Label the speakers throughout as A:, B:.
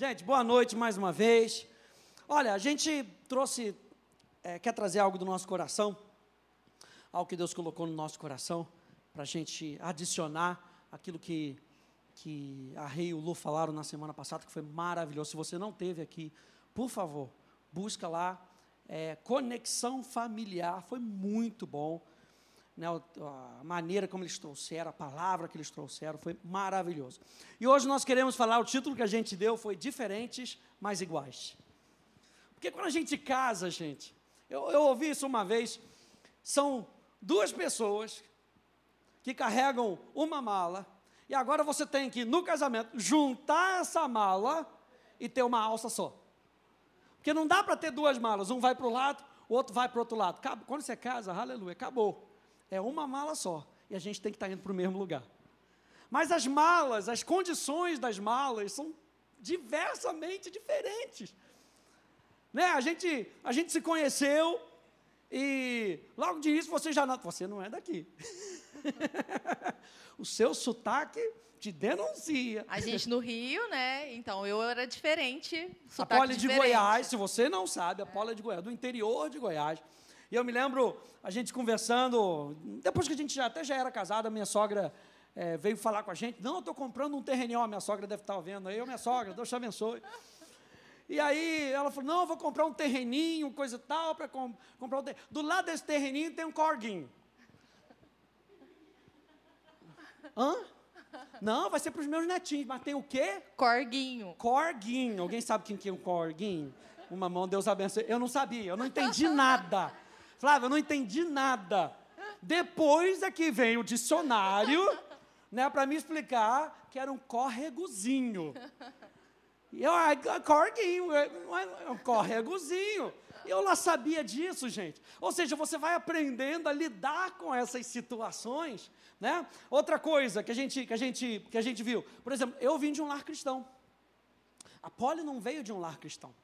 A: Gente, boa noite mais uma vez. Olha, a gente trouxe, é, quer trazer algo do nosso coração, algo que Deus colocou no nosso coração, para a gente adicionar aquilo que, que a Rei e o Lu falaram na semana passada, que foi maravilhoso. Se você não teve aqui, por favor, busca lá. É, conexão familiar, foi muito bom. Né, a maneira como eles trouxeram, a palavra que eles trouxeram, foi maravilhoso. E hoje nós queremos falar, o título que a gente deu foi Diferentes, mas Iguais. Porque quando a gente casa, gente, eu, eu ouvi isso uma vez, são duas pessoas que carregam uma mala, e agora você tem que, no casamento, juntar essa mala e ter uma alça só. Porque não dá para ter duas malas, um vai para o lado, o outro vai para o outro lado. Quando você casa, aleluia, acabou. É uma mala só. E a gente tem que estar tá indo para o mesmo lugar. Mas as malas, as condições das malas são diversamente diferentes. Né? A, gente, a gente se conheceu e logo de início você já não. Você não é daqui. o seu sotaque te denuncia.
B: A gente no Rio, né? Então eu era diferente.
A: A Poli de Goiás, se você não sabe, a Poli é de Goiás, do interior de Goiás. E eu me lembro a gente conversando, depois que a gente já, até já era casado, a minha sogra é, veio falar com a gente. Não, eu estou comprando um terreninho, minha sogra deve estar vendo aí, eu, minha sogra, Deus te abençoe. E aí ela falou: não, eu vou comprar um terreninho, coisa e tal, para com, comprar um terreninho. Do lado desse terreninho tem um corguinho. Hã? Não, vai ser para os meus netinhos, mas tem o quê?
B: Corguinho.
A: Corguinho. Alguém sabe quem que é um corguinho? Uma mão, Deus abençoe. Eu não sabia, eu não entendi nada. Flávia, eu não entendi nada. Depois é que vem o dicionário, né, para me explicar que era um corregozinho. E eu, ah, corguinho, é, é um corregozinho. Eu lá sabia disso, gente. Ou seja, você vai aprendendo a lidar com essas situações, né? Outra coisa que a gente, que a gente, que a gente viu, por exemplo, eu vim de um lar cristão. A Polly não veio de um lar cristão.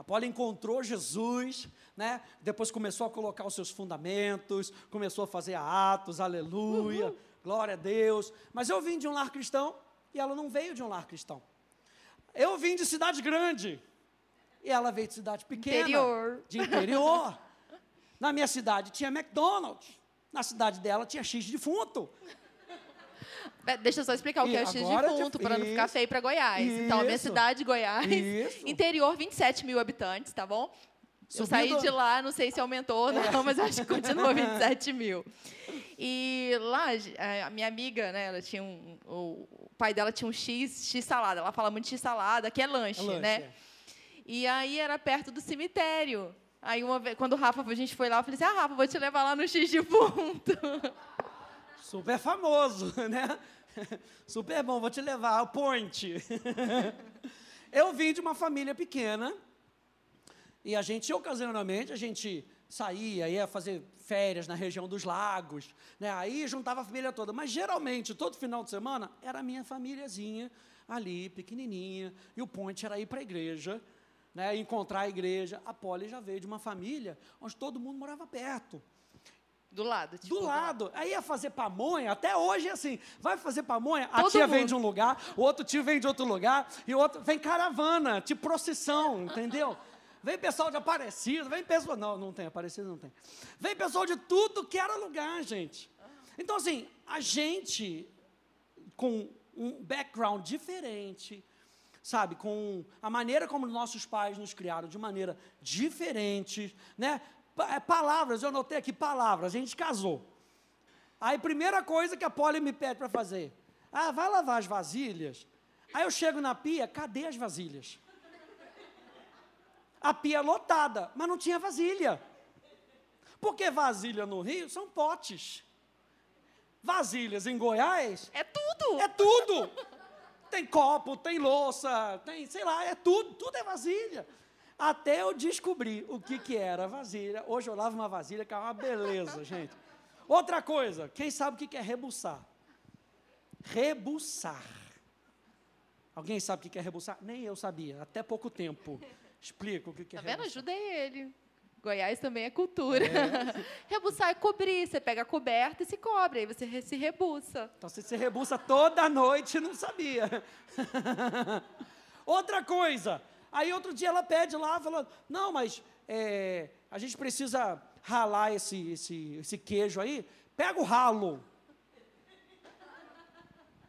A: A Polly encontrou Jesus, né? Depois começou a colocar os seus fundamentos, começou a fazer atos, aleluia, uhum. glória a Deus. Mas eu vim de um lar cristão e ela não veio de um lar cristão. Eu vim de cidade grande e ela veio de cidade pequena.
B: Interior.
A: De interior. Na minha cidade tinha McDonald's. Na cidade dela tinha X defunto.
B: Deixa eu só explicar o que é o X defunto, para não ficar feio para Goiás. Isso, então, a minha cidade, Goiás, isso. interior, 27 mil habitantes, tá bom? Eu saí de lá, não sei se aumentou ou não, é. mas acho que continua 27 mil. E lá, a minha amiga, né, ela tinha um, o pai dela tinha um X, X salada. Ela fala muito X salada, que é lanche, é lanche né? É. E aí era perto do cemitério. Aí uma vez, quando o Rafa, a gente foi lá, eu falei assim, ah, Rafa, vou te levar lá no X de ponto.
A: Super famoso, né? Super bom, vou te levar ao point. Eu vim de uma família pequena e a gente, ocasionalmente, a gente saía, ia fazer férias na região dos lagos, né? aí juntava a família toda. Mas, geralmente, todo final de semana, era a minha famíliazinha ali, pequenininha, e o ponte era ir para a igreja, né, encontrar a igreja. A Poli já veio de uma família onde todo mundo morava perto.
B: Do lado.
A: Tipo, do lado. Aí ia fazer pamonha, até hoje é assim. Vai fazer pamonha, a tia mundo. vem de um lugar, o outro tio vem de outro lugar, e o outro vem caravana, tipo procissão, entendeu? Vem pessoal de Aparecida, vem pessoal. Não, não tem, Aparecida não tem. Vem pessoal de tudo que era lugar, gente. Então, assim, a gente, com um background diferente, sabe, com a maneira como nossos pais nos criaram de maneira diferente, né? É, palavras, eu anotei aqui palavras, a gente casou. Aí, primeira coisa que a Polly me pede para fazer, ah, vai lavar as vasilhas. Aí eu chego na pia, cadê as vasilhas? A pia lotada, mas não tinha vasilha. Porque vasilha no Rio são potes. Vasilhas em Goiás.
B: É tudo!
A: É tudo! Tem copo, tem louça, tem, sei lá, é tudo, tudo é vasilha. Até eu descobri o que, que era vasilha. Hoje eu lavo uma vasilha que é uma beleza, gente. Outra coisa, quem sabe o que, que é rebuçar? Rebuçar. Alguém sabe o que é rebuçar? Nem eu sabia, até pouco tempo. Explica o que é
B: Tá vendo? Ajudei ele. Goiás também é cultura. É. Rebuçar é cobrir. Você pega a coberta e se cobre. Aí você se rebuça.
A: Então você se rebuça toda noite não sabia. Outra coisa. Aí outro dia ela pede lá, falando, não, mas é, a gente precisa ralar esse, esse, esse queijo aí. Pega o ralo.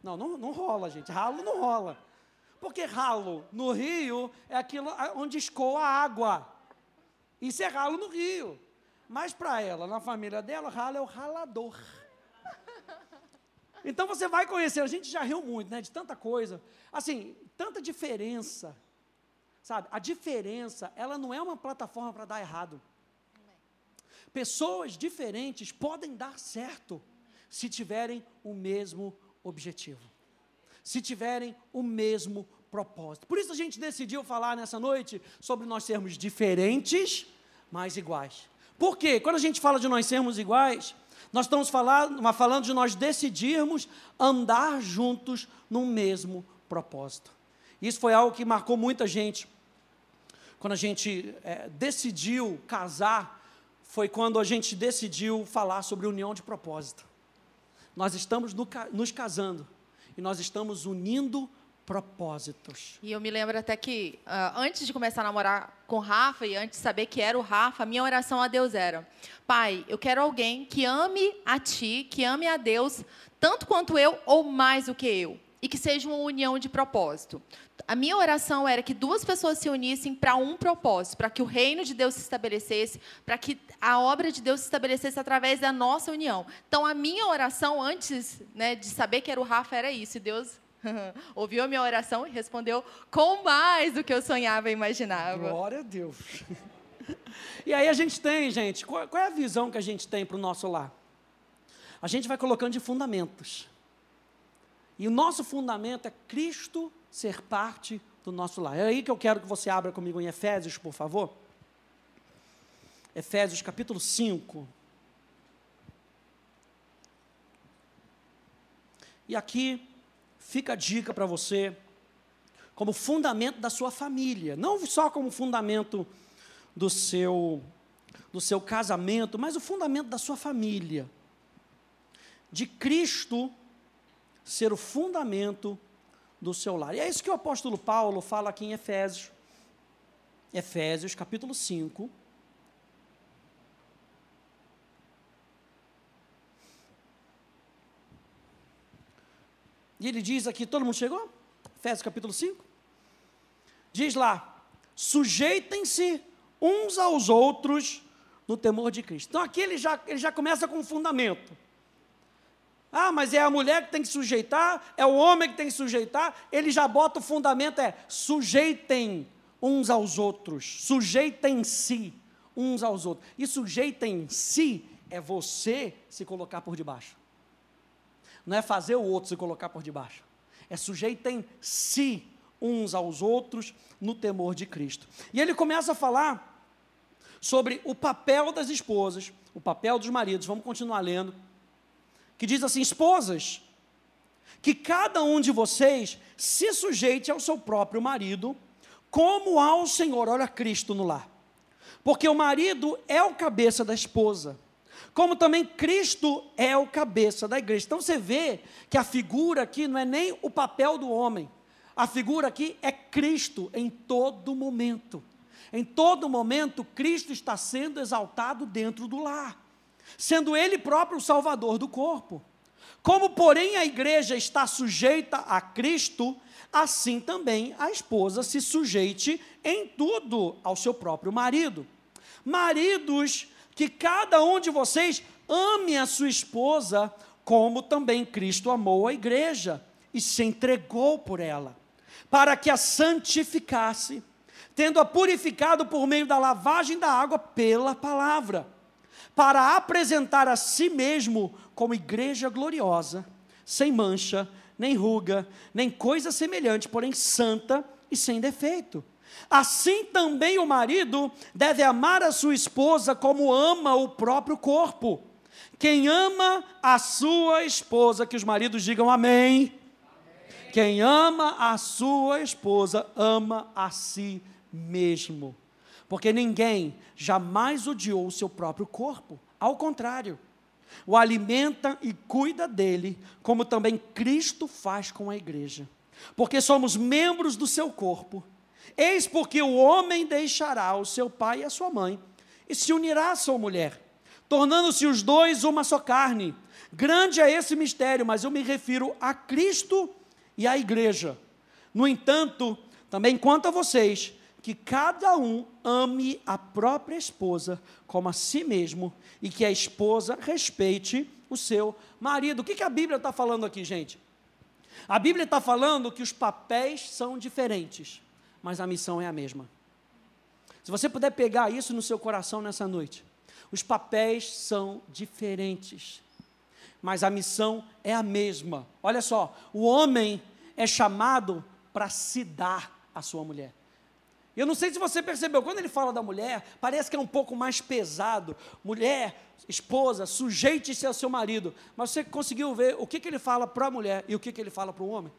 A: Não, não, não rola, gente. Ralo não rola. Porque ralo no rio é aquilo onde escoa a água. Isso é ralo no rio. Mas para ela, na família dela, ralo é o ralador. Então você vai conhecer, a gente já riu muito, né, de tanta coisa. Assim, tanta diferença. Sabe? A diferença, ela não é uma plataforma para dar errado. Pessoas diferentes podem dar certo se tiverem o mesmo objetivo se tiverem o mesmo propósito. Por isso a gente decidiu falar nessa noite sobre nós sermos diferentes, mas iguais. Por quê? Quando a gente fala de nós sermos iguais, nós estamos falando, falando de nós decidirmos andar juntos num mesmo propósito. Isso foi algo que marcou muita gente. Quando a gente é, decidiu casar, foi quando a gente decidiu falar sobre união de propósito. Nós estamos no, nos casando e nós estamos unindo propósitos.
B: E eu me lembro até que, uh, antes de começar a namorar com Rafa e antes de saber que era o Rafa, a minha oração a Deus era: Pai, eu quero alguém que ame a Ti, que ame a Deus, tanto quanto eu ou mais do que eu. E que seja uma união de propósito. A minha oração era que duas pessoas se unissem para um propósito, para que o reino de Deus se estabelecesse, para que a obra de Deus se estabelecesse através da nossa união. Então, a minha oração, antes né, de saber que era o Rafa, era isso. E Deus ouviu a minha oração e respondeu com mais do que eu sonhava e imaginava.
A: Glória a Deus. E aí a gente tem, gente, qual, qual é a visão que a gente tem para o nosso lar? A gente vai colocando de fundamentos. E o nosso fundamento é Cristo ser parte do nosso lar. É aí que eu quero que você abra comigo em Efésios, por favor. Efésios capítulo 5. E aqui fica a dica para você, como fundamento da sua família, não só como fundamento do seu, do seu casamento, mas o fundamento da sua família. De Cristo ser o fundamento do seu lar. E é isso que o apóstolo Paulo fala aqui em Efésios. Efésios, capítulo 5. E ele diz aqui, todo mundo chegou? Efésios capítulo 5. Diz lá: sujeitem-se uns aos outros no temor de Cristo. Então aqui ele já, ele já começa com um fundamento. Ah, mas é a mulher que tem que sujeitar, é o homem que tem que sujeitar. Ele já bota o fundamento, é sujeitem uns aos outros, sujeitem-se uns aos outros. E sujeitem-se é você se colocar por debaixo. Não é fazer o outro se colocar por debaixo. É sujeitem-se uns aos outros no temor de Cristo. E ele começa a falar sobre o papel das esposas, o papel dos maridos. Vamos continuar lendo que diz assim: esposas, que cada um de vocês se sujeite ao seu próprio marido, como ao Senhor, olha Cristo no lar. Porque o marido é o cabeça da esposa, como também Cristo é o cabeça da igreja. Então você vê que a figura aqui não é nem o papel do homem, a figura aqui é Cristo em todo momento. Em todo momento, Cristo está sendo exaltado dentro do lar sendo Ele próprio o Salvador do corpo. Como, porém, a igreja está sujeita a Cristo, assim também a esposa se sujeite em tudo ao seu próprio marido. Maridos, que cada um de vocês ame a sua esposa, como também Cristo amou a igreja e se entregou por ela, para que a santificasse, tendo-a purificado por meio da lavagem da água pela palavra para apresentar a si mesmo como igreja gloriosa, sem mancha, nem ruga, nem coisa semelhante, porém santa e sem defeito. Assim também o marido deve amar a sua esposa como ama o próprio corpo. Quem ama a sua esposa, que os maridos digam amém. amém. Quem ama a sua esposa, ama a si mesmo porque ninguém jamais odiou o seu próprio corpo. Ao contrário, o alimenta e cuida dele, como também Cristo faz com a igreja, porque somos membros do seu corpo. Eis porque o homem deixará o seu pai e a sua mãe e se unirá à sua mulher, tornando-se os dois uma só carne. Grande é esse mistério, mas eu me refiro a Cristo e à igreja. No entanto, também quanto a vocês, que cada um ame a própria esposa como a si mesmo e que a esposa respeite o seu marido. O que, que a Bíblia está falando aqui, gente? A Bíblia está falando que os papéis são diferentes, mas a missão é a mesma. Se você puder pegar isso no seu coração nessa noite, os papéis são diferentes, mas a missão é a mesma. Olha só, o homem é chamado para se dar à sua mulher. Eu não sei se você percebeu, quando ele fala da mulher, parece que é um pouco mais pesado. Mulher, esposa, sujeite-se ao seu marido. Mas você conseguiu ver o que, que ele fala para a mulher e o que, que ele fala para o homem?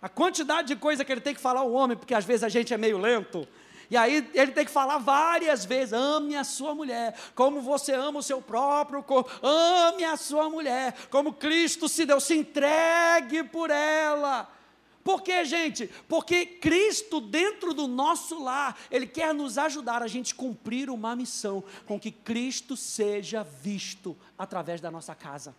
A: A quantidade de coisa que ele tem que falar ao homem, porque às vezes a gente é meio lento. E aí ele tem que falar várias vezes: ame a sua mulher, como você ama o seu próprio corpo, ame a sua mulher, como Cristo se deu, se entregue por ela. Por quê, gente? Porque Cristo, dentro do nosso lar, Ele quer nos ajudar a gente cumprir uma missão, com que Cristo seja visto através da nossa casa.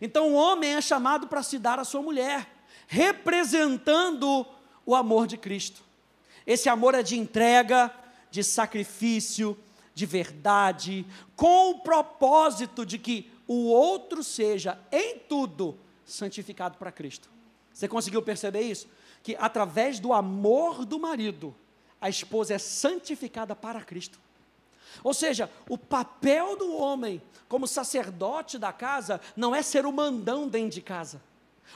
A: Então, o homem é chamado para se dar à sua mulher, representando o amor de Cristo. Esse amor é de entrega, de sacrifício, de verdade, com o propósito de que o outro seja, em tudo, santificado para Cristo. Você conseguiu perceber isso? Que através do amor do marido, a esposa é santificada para Cristo. Ou seja, o papel do homem como sacerdote da casa não é ser o mandão dentro de casa.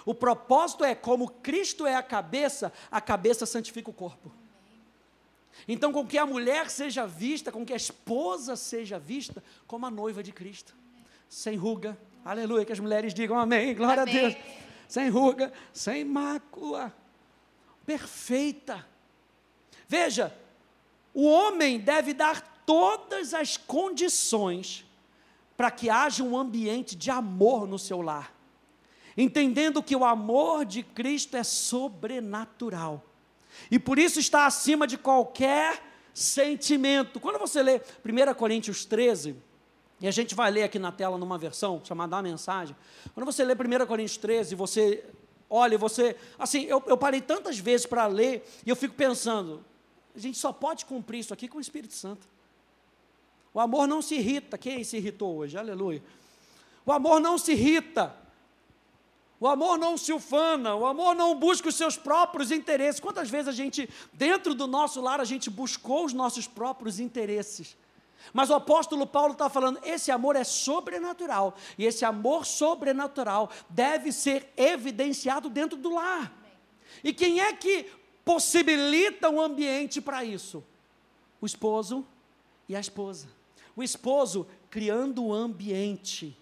A: O propósito é como Cristo é a cabeça, a cabeça santifica o corpo. Então, com que a mulher seja vista, com que a esposa seja vista como a noiva de Cristo, sem ruga. Aleluia, que as mulheres digam amém, glória amém. a Deus sem ruga, sem mácula, perfeita. Veja, o homem deve dar todas as condições para que haja um ambiente de amor no seu lar, entendendo que o amor de Cristo é sobrenatural e por isso está acima de qualquer sentimento. Quando você lê 1 Coríntios 13, e a gente vai ler aqui na tela numa versão chamada A Mensagem. Quando você lê 1 Coríntios 13, você olha, você. Assim, eu, eu parei tantas vezes para ler e eu fico pensando: a gente só pode cumprir isso aqui com o Espírito Santo. O amor não se irrita. Quem se irritou hoje? Aleluia. O amor não se irrita. O amor não se ufana, o amor não busca os seus próprios interesses. Quantas vezes a gente, dentro do nosso lar, a gente buscou os nossos próprios interesses? Mas o apóstolo Paulo está falando: esse amor é sobrenatural, e esse amor sobrenatural deve ser evidenciado dentro do lar. E quem é que possibilita um ambiente para isso? O esposo e a esposa. O esposo criando um ambiente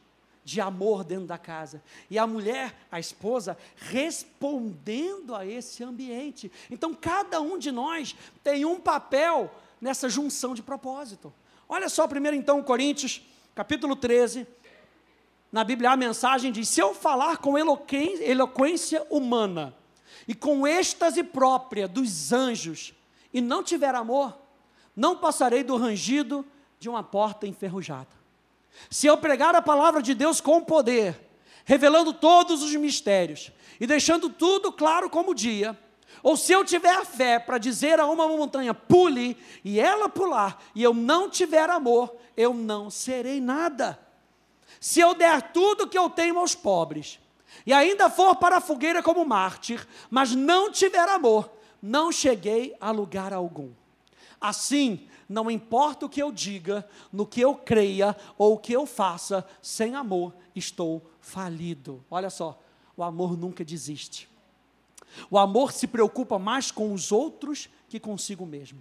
A: de amor dentro da casa. E a mulher, a esposa, respondendo a esse ambiente. Então, cada um de nós tem um papel nessa junção de propósito. Olha só primeiro então Coríntios, capítulo 13. Na Bíblia a mensagem diz: Se eu falar com eloquência humana e com êxtase própria dos anjos e não tiver amor, não passarei do rangido de uma porta enferrujada. Se eu pregar a palavra de Deus com poder, revelando todos os mistérios e deixando tudo claro como dia, ou se eu tiver fé para dizer a uma montanha, pule, e ela pular, e eu não tiver amor, eu não serei nada. Se eu der tudo que eu tenho aos pobres, e ainda for para a fogueira como mártir, mas não tiver amor, não cheguei a lugar algum. Assim, não importa o que eu diga, no que eu creia ou o que eu faça, sem amor estou falido. Olha só, o amor nunca desiste. O amor se preocupa mais com os outros que consigo mesmo.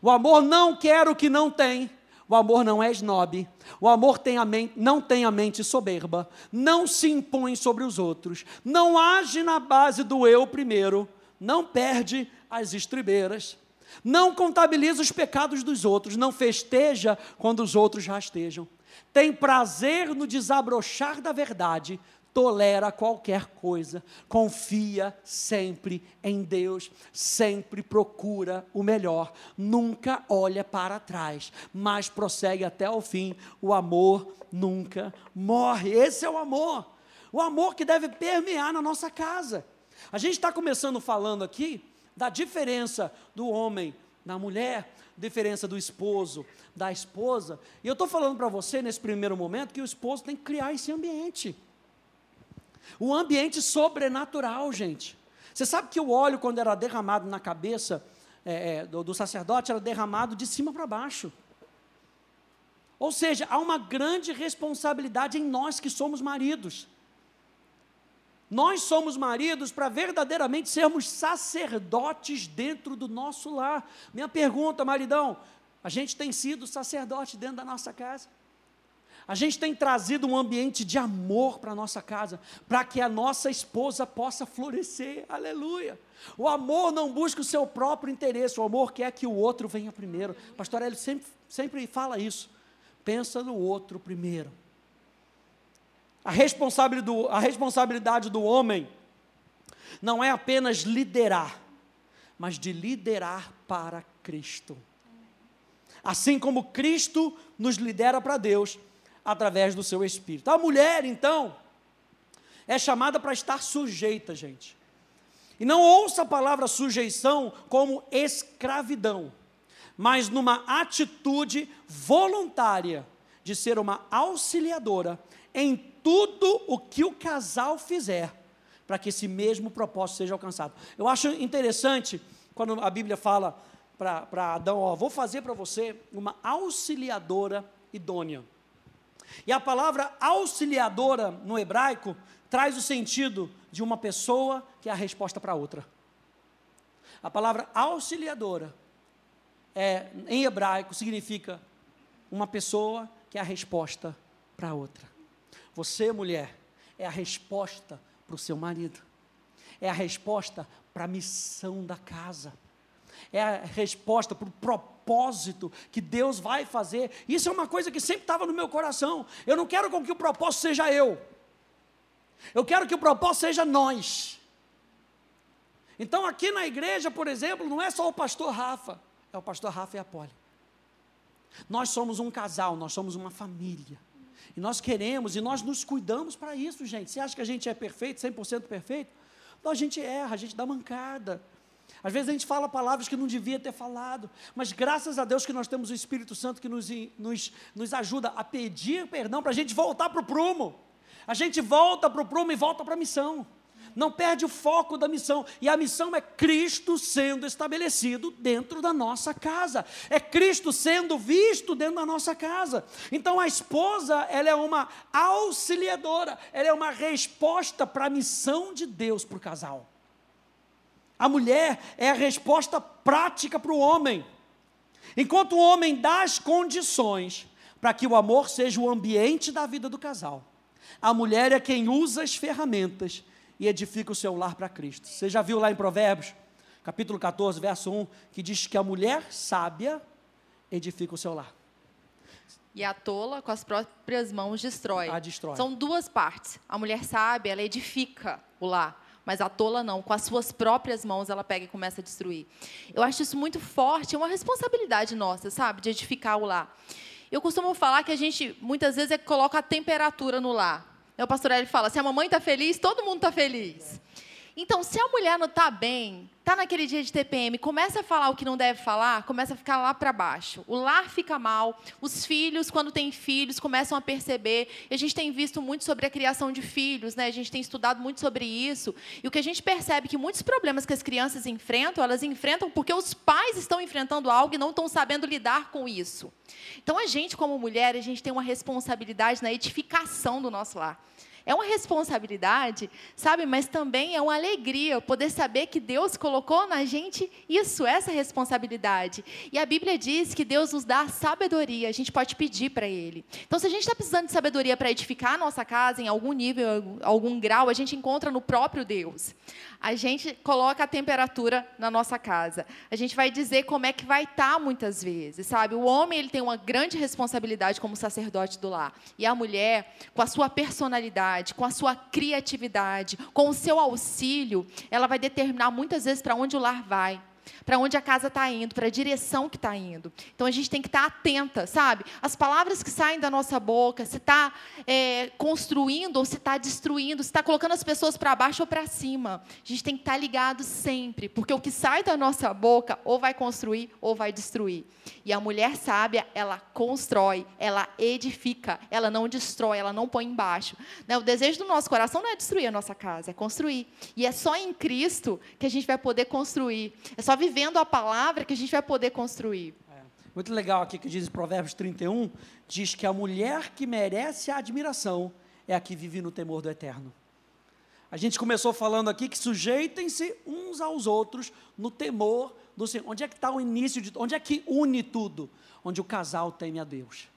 A: O amor não quer o que não tem. O amor não é snob. O amor tem não tem a mente soberba. Não se impõe sobre os outros. Não age na base do eu primeiro. Não perde as estribeiras. Não contabiliza os pecados dos outros. Não festeja quando os outros rastejam. Tem prazer no desabrochar da verdade tolera qualquer coisa, confia sempre em Deus, sempre procura o melhor, nunca olha para trás, mas prossegue até o fim. O amor nunca morre. Esse é o amor. O amor que deve permear na nossa casa. A gente está começando falando aqui da diferença do homem da mulher, diferença do esposo da esposa. E eu estou falando para você nesse primeiro momento que o esposo tem que criar esse ambiente. Um ambiente sobrenatural, gente. Você sabe que o óleo, quando era derramado na cabeça é, é, do, do sacerdote, era derramado de cima para baixo. Ou seja, há uma grande responsabilidade em nós que somos maridos. Nós somos maridos para verdadeiramente sermos sacerdotes dentro do nosso lar. Minha pergunta, maridão: a gente tem sido sacerdote dentro da nossa casa? A gente tem trazido um ambiente de amor para a nossa casa, para que a nossa esposa possa florescer. Aleluia. O amor não busca o seu próprio interesse, o amor quer que o outro venha primeiro. Pastor Hélio sempre, sempre fala isso. Pensa no outro primeiro. A responsabilidade, do, a responsabilidade do homem não é apenas liderar, mas de liderar para Cristo. Assim como Cristo nos lidera para Deus, através do seu espírito. A mulher, então, é chamada para estar sujeita, gente. E não ouça a palavra sujeição como escravidão, mas numa atitude voluntária de ser uma auxiliadora em tudo o que o casal fizer, para que esse mesmo propósito seja alcançado. Eu acho interessante quando a Bíblia fala para Adão: ó, vou fazer para você uma auxiliadora idônea. E a palavra auxiliadora no hebraico traz o sentido de uma pessoa que é a resposta para outra. A palavra auxiliadora é, em hebraico significa uma pessoa que é a resposta para outra. Você, mulher, é a resposta para o seu marido. É a resposta para a missão da casa. É a resposta para o propósito que Deus vai fazer. Isso é uma coisa que sempre estava no meu coração. Eu não quero com que o propósito seja eu. Eu quero que o propósito seja nós. Então, aqui na igreja, por exemplo, não é só o pastor Rafa, é o pastor Rafa e a Poli. Nós somos um casal, nós somos uma família. E nós queremos e nós nos cuidamos para isso, gente. Você acha que a gente é perfeito, 100% perfeito? Não, a gente erra, a gente dá mancada. Às vezes a gente fala palavras que não devia ter falado, mas graças a Deus que nós temos o Espírito Santo que nos, nos, nos ajuda a pedir perdão para a gente voltar para o prumo. A gente volta para o prumo e volta para a missão. Não perde o foco da missão. E a missão é Cristo sendo estabelecido dentro da nossa casa. É Cristo sendo visto dentro da nossa casa. Então a esposa, ela é uma auxiliadora, ela é uma resposta para a missão de Deus para o casal. A mulher é a resposta prática para o homem. Enquanto o homem dá as condições para que o amor seja o ambiente da vida do casal, a mulher é quem usa as ferramentas e edifica o seu lar para Cristo. Você já viu lá em Provérbios, capítulo 14, verso 1, que diz que a mulher sábia edifica o seu lar.
B: E a tola, com as próprias mãos, destrói.
A: A destrói.
B: São duas partes. A mulher sábia, ela edifica o lar mas a tola não, com as suas próprias mãos ela pega e começa a destruir. Eu acho isso muito forte, é uma responsabilidade nossa, sabe, de edificar o lar. Eu costumo falar que a gente muitas vezes é coloca a temperatura no lar. O pastor ele fala: se a mamãe está feliz, todo mundo está feliz. Então, se a mulher não está bem, está naquele dia de TPM, começa a falar o que não deve falar, começa a ficar lá para baixo. O lar fica mal, os filhos, quando têm filhos, começam a perceber. E a gente tem visto muito sobre a criação de filhos, né? a gente tem estudado muito sobre isso. E o que a gente percebe é que muitos problemas que as crianças enfrentam, elas enfrentam porque os pais estão enfrentando algo e não estão sabendo lidar com isso. Então, a gente, como mulher, a gente tem uma responsabilidade na edificação do nosso lar. É uma responsabilidade, sabe? Mas também é uma alegria poder saber que Deus colocou na gente isso, essa responsabilidade. E a Bíblia diz que Deus nos dá sabedoria, a gente pode pedir para Ele. Então, se a gente está precisando de sabedoria para edificar a nossa casa em algum nível, algum grau, a gente encontra no próprio Deus a gente coloca a temperatura na nossa casa. A gente vai dizer como é que vai estar tá muitas vezes, sabe? O homem ele tem uma grande responsabilidade como sacerdote do lar e a mulher com a sua personalidade com a sua criatividade, com o seu auxílio, ela vai determinar muitas vezes para onde o lar vai para onde a casa está indo, para a direção que está indo. Então a gente tem que estar tá atenta, sabe? As palavras que saem da nossa boca, se está é, construindo ou se está destruindo, se está colocando as pessoas para baixo ou para cima. A gente tem que estar tá ligado sempre, porque o que sai da nossa boca ou vai construir ou vai destruir. E a mulher sábia, ela constrói, ela edifica, ela não destrói, ela não põe embaixo. Né? O desejo do nosso coração não é destruir a nossa casa, é construir. E é só em Cristo que a gente vai poder construir. É só vivendo a palavra que a gente vai poder construir. É.
A: Muito legal aqui que diz Provérbios 31, diz que a mulher que merece a admiração é a que vive no temor do eterno. A gente começou falando aqui que sujeitem-se uns aos outros no temor do Senhor. Onde é que está o início de Onde é que une tudo? Onde o casal teme a Deus.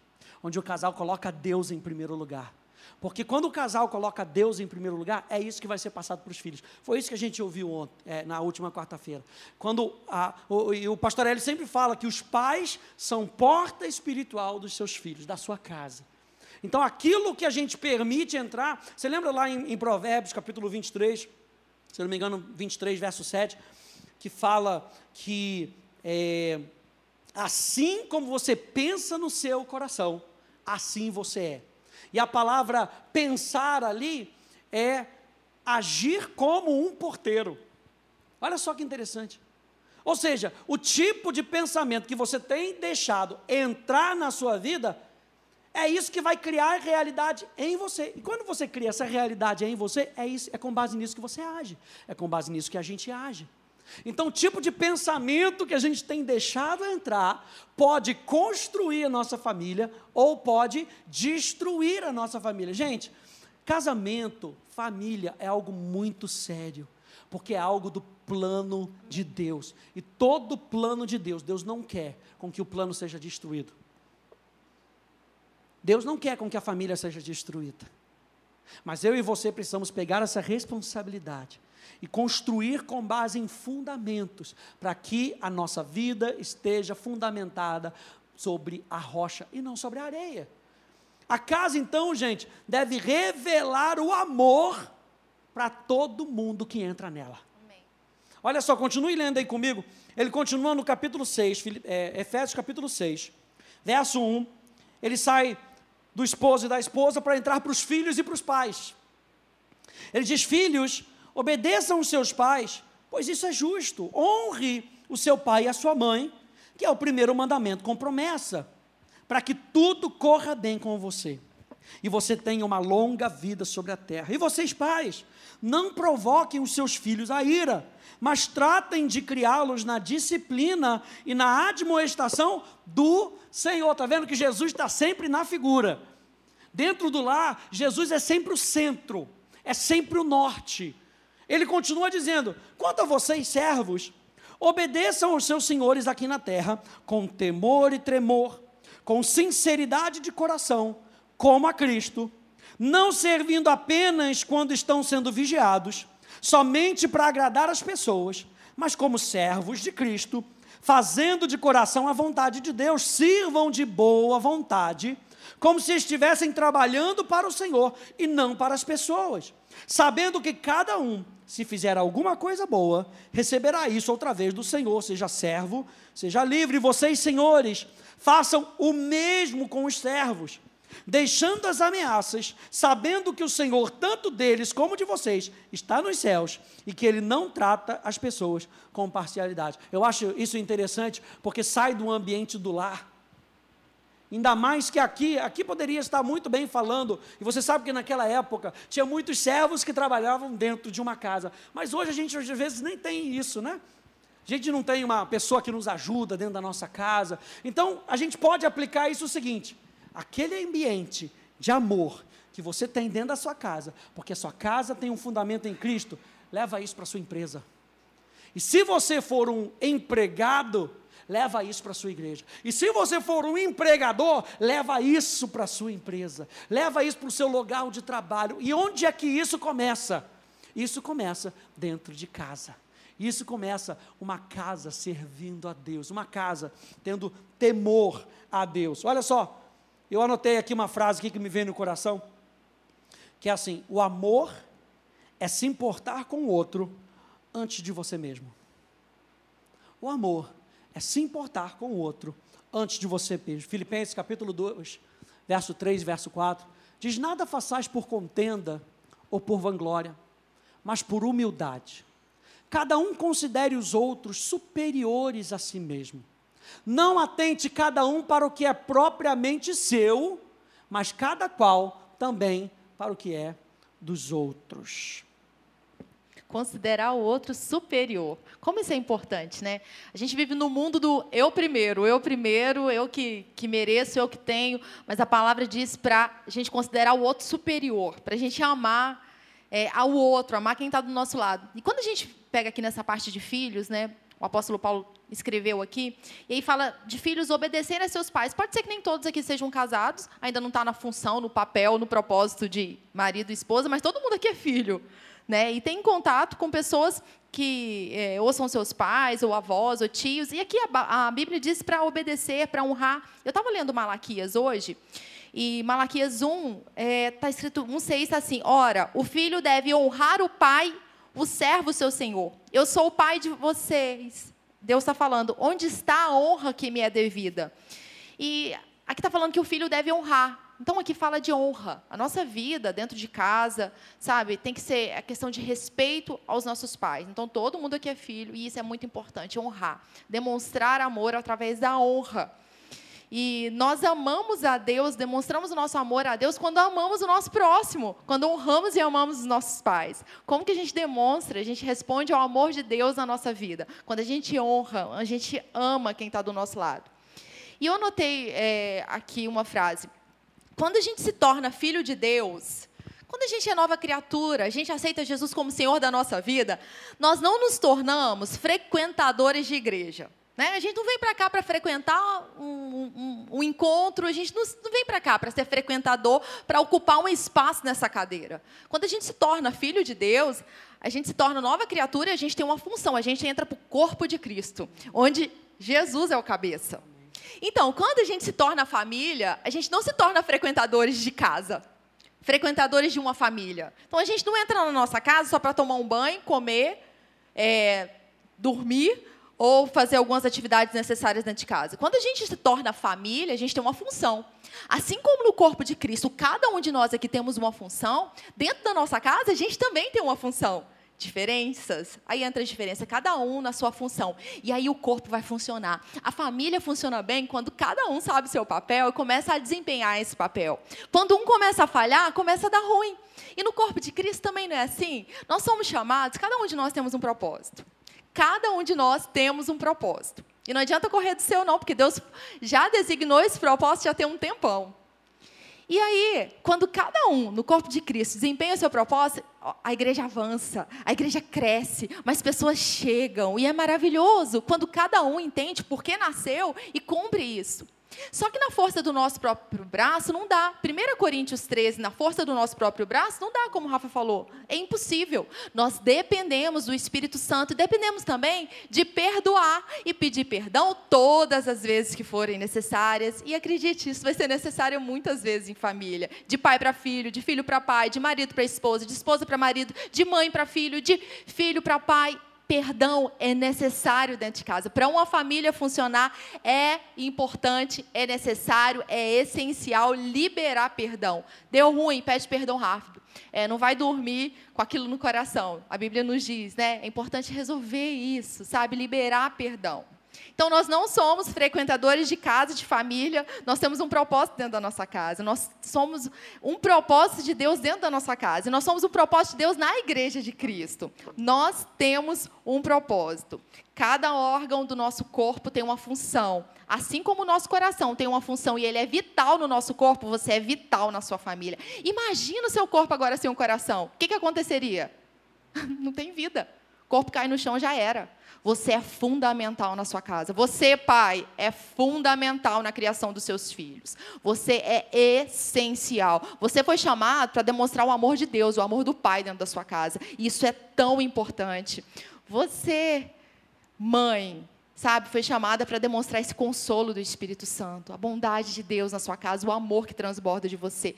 A: Onde o casal coloca Deus em primeiro lugar. Porque quando o casal coloca Deus em primeiro lugar, é isso que vai ser passado para os filhos. Foi isso que a gente ouviu ontem, é, na última quarta-feira. Quando a, o, o pastor Eli sempre fala que os pais são porta espiritual dos seus filhos, da sua casa. Então, aquilo que a gente permite entrar, você lembra lá em, em Provérbios, capítulo 23, se não me engano, 23, verso 7, que fala que é, assim como você pensa no seu coração, assim você é. E a palavra pensar ali é agir como um porteiro. Olha só que interessante. Ou seja, o tipo de pensamento que você tem deixado entrar na sua vida, é isso que vai criar realidade em você. E quando você cria essa realidade em você, é, isso, é com base nisso que você age. É com base nisso que a gente age. Então, o tipo de pensamento que a gente tem deixado entrar pode construir a nossa família ou pode destruir a nossa família. Gente, casamento, família é algo muito sério, porque é algo do plano de Deus. E todo plano de Deus, Deus não quer com que o plano seja destruído. Deus não quer com que a família seja destruída. Mas eu e você precisamos pegar essa responsabilidade e construir com base em fundamentos, para que a nossa vida esteja fundamentada sobre a rocha e não sobre a areia. A casa, então, gente, deve revelar o amor para todo mundo que entra nela. Amém. Olha só, continue lendo aí comigo. Ele continua no capítulo 6, é, Efésios capítulo 6, verso 1. Ele sai do esposo e da esposa para entrar para os filhos e para os pais. Ele diz: Filhos, Obedeçam os seus pais, pois isso é justo. Honre o seu pai e a sua mãe, que é o primeiro mandamento com promessa, para que tudo corra bem com você e você tenha uma longa vida sobre a terra. E vocês, pais, não provoquem os seus filhos a ira, mas tratem de criá-los na disciplina e na admoestação do Senhor. Está vendo que Jesus está sempre na figura. Dentro do lar, Jesus é sempre o centro, é sempre o norte. Ele continua dizendo: quanto a vocês, servos, obedeçam aos seus senhores aqui na terra, com temor e tremor, com sinceridade de coração, como a Cristo, não servindo apenas quando estão sendo vigiados, somente para agradar as pessoas, mas como servos de Cristo, fazendo de coração a vontade de Deus, sirvam de boa vontade, como se estivessem trabalhando para o Senhor e não para as pessoas, sabendo que cada um se fizer alguma coisa boa, receberá isso outra vez do Senhor, seja servo, seja livre. Vocês, senhores, façam o mesmo com os servos, deixando as ameaças, sabendo que o Senhor, tanto deles como de vocês, está nos céus e que ele não trata as pessoas com parcialidade. Eu acho isso interessante porque sai do ambiente do lar Ainda mais que aqui, aqui poderia estar muito bem falando, e você sabe que naquela época tinha muitos servos que trabalhavam dentro de uma casa, mas hoje a gente às vezes nem tem isso, né? A gente não tem uma pessoa que nos ajuda dentro da nossa casa. Então, a gente pode aplicar isso o seguinte: aquele ambiente de amor que você tem dentro da sua casa, porque a sua casa tem um fundamento em Cristo, leva isso para a sua empresa. E se você for um empregado, leva isso para a sua igreja. E se você for um empregador, leva isso para a sua empresa, leva isso para o seu local de trabalho. E onde é que isso começa? Isso começa dentro de casa. Isso começa uma casa servindo a Deus, uma casa tendo temor a Deus. Olha só, eu anotei aqui uma frase aqui que me veio no coração, que é assim: o amor é se importar com o outro antes de você mesmo. O amor é se importar com o outro antes de você mesmo. Filipenses capítulo 2, verso 3, verso 4, diz: Nada façais por contenda ou por vanglória, mas por humildade. Cada um considere os outros superiores a si mesmo. Não atente cada um para o que é propriamente seu, mas cada qual também para o que é dos outros
B: considerar o outro superior. Como isso é importante, né? A gente vive no mundo do eu primeiro, eu primeiro, eu que, que mereço, eu que tenho, mas a palavra diz para a gente considerar o outro superior, para a gente amar é, ao outro, amar quem está do nosso lado. E quando a gente pega aqui nessa parte de filhos, né? O apóstolo Paulo escreveu aqui, e aí fala de filhos obedecerem a seus pais. Pode ser que nem todos aqui sejam casados, ainda não está na função, no papel, no propósito de marido e esposa, mas todo mundo aqui é filho né? E tem contato com pessoas que é, ou são seus pais, ou avós, ou tios. E aqui a, a Bíblia diz para obedecer, para honrar. Eu estava lendo Malaquias hoje, e Malaquias 1, está é, tá escrito 1,6 está assim: Ora, o filho deve honrar o pai, o servo, seu senhor. Eu sou o pai de vocês. Deus está falando, onde está a honra que me é devida? E aqui está falando que o filho deve honrar. Então aqui fala de honra. A nossa vida dentro de casa, sabe, tem que ser a questão de respeito aos nossos pais. Então todo mundo aqui é filho e isso é muito importante, honrar, demonstrar amor através da honra. E nós amamos a Deus, demonstramos o nosso amor a Deus quando amamos o nosso próximo, quando honramos e amamos os nossos pais. Como que a gente demonstra? A gente responde ao amor de Deus na nossa vida. Quando a gente honra, a gente ama quem está do nosso lado. E eu anotei é, aqui uma frase. Quando a gente se torna filho de Deus, quando a gente é nova criatura, a gente aceita Jesus como Senhor da nossa vida, nós não nos tornamos frequentadores de igreja. Né? A gente não vem para cá para frequentar um, um, um, encontro, a gente não, não vem para cá para ser frequentador, para ocupar um espaço nessa cadeira. Quando a gente se torna filho de Deus, a gente se torna nova criatura e a gente tem uma função, a gente entra para o corpo de Cristo, onde Jesus é o cabeça. Então, quando a gente se torna família, a gente não se torna frequentadores de casa, frequentadores de uma família. Então, a gente não entra na nossa casa só para tomar um banho, comer, é, dormir ou fazer algumas atividades necessárias dentro de casa. Quando a gente se torna família, a gente tem uma função. Assim como no corpo de Cristo, cada um de nós aqui temos uma função, dentro da nossa casa a gente também tem uma função diferenças, aí entra a diferença, cada um na sua função. E aí o corpo vai funcionar. A família funciona bem quando cada um sabe seu papel e começa a desempenhar esse papel. Quando um começa a falhar, começa a dar ruim. E no corpo de Cristo também não é assim? Nós somos chamados, cada um de nós temos um propósito. Cada um de nós temos um propósito. E não adianta correr do seu, não, porque Deus já designou esse propósito já tem um tempão. E aí, quando cada um no corpo de Cristo desempenha o seu propósito, a igreja avança, a igreja cresce, mais pessoas chegam. E é maravilhoso quando cada um entende por que nasceu e cumpre isso. Só que na força do nosso próprio braço não dá. 1 Coríntios 13, na força do nosso próprio braço, não dá, como o Rafa falou. É impossível. Nós dependemos do Espírito Santo e dependemos também de perdoar e pedir perdão todas as vezes que forem necessárias. E acredite, isso vai ser necessário muitas vezes em família. De pai para filho, de filho para pai, de marido para esposa, de esposa para marido, de mãe para filho, de filho para pai perdão é necessário dentro de casa. Para uma família funcionar, é importante, é necessário, é essencial liberar perdão. Deu ruim, pede perdão rápido. É, não vai dormir com aquilo no coração. A Bíblia nos diz, né? É importante resolver isso, sabe? Liberar perdão. Então, nós não somos frequentadores de casa, de família, nós temos um propósito dentro da nossa casa. Nós somos um propósito de Deus dentro da nossa casa. Nós somos um propósito de Deus na igreja de Cristo. Nós temos um propósito. Cada órgão do nosso corpo tem uma função. Assim como o nosso coração tem uma função e ele é vital no nosso corpo, você é vital na sua família. Imagina o seu corpo agora sem um coração. O que, que aconteceria? Não tem vida. Corpo cai no chão, já era. Você é fundamental na sua casa. Você, pai, é fundamental na criação dos seus filhos. Você é essencial. Você foi chamado para demonstrar o amor de Deus, o amor do pai dentro da sua casa. Isso é tão importante. Você, mãe, sabe, foi chamada para demonstrar esse consolo do Espírito Santo, a bondade de Deus na sua casa, o amor que transborda de você.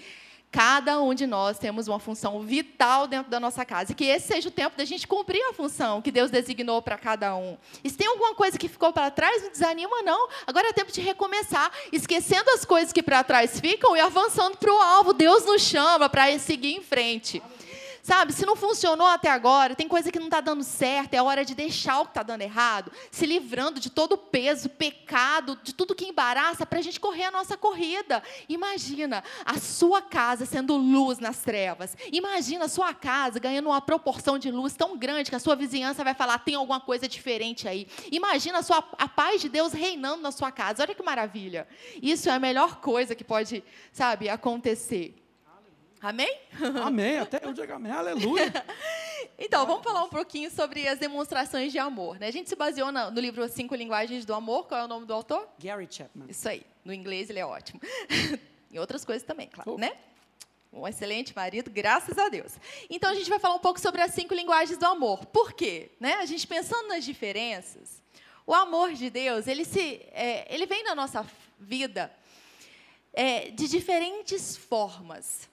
B: Cada um de nós temos uma função vital dentro da nossa casa. E que esse seja o tempo da gente cumprir a função que Deus designou para cada um. E se tem alguma coisa que ficou para trás, não desanima, não. Agora é tempo de recomeçar, esquecendo as coisas que para trás ficam e avançando para o alvo. Deus nos chama para seguir em frente. Sabe, se não funcionou até agora, tem coisa que não está dando certo, é hora de deixar o que está dando errado, se livrando de todo o peso, pecado, de tudo que embaraça, para a gente correr a nossa corrida. Imagina a sua casa sendo luz nas trevas. Imagina a sua casa ganhando uma proporção de luz tão grande que a sua vizinhança vai falar: tem alguma coisa diferente aí. Imagina a, sua, a paz de Deus reinando na sua casa. Olha que maravilha. Isso é a melhor coisa que pode, sabe, acontecer. Amém?
A: Amém, até eu digo amém, aleluia.
B: então, vamos falar um pouquinho sobre as demonstrações de amor. Né? A gente se baseou no, livro As Cinco Linguagens do Amor. Qual é o nome do autor?
A: Gary Chapman.
B: Isso aí. No inglês ele é ótimo. e outras coisas também, claro, oh. né? Um excelente marido, graças a Deus. Então, a gente vai falar um pouco sobre as cinco linguagens do amor. Por quê? Né? A gente pensando nas diferenças, o amor de Deus, ele, se, é, ele vem na nossa vida é, de diferentes formas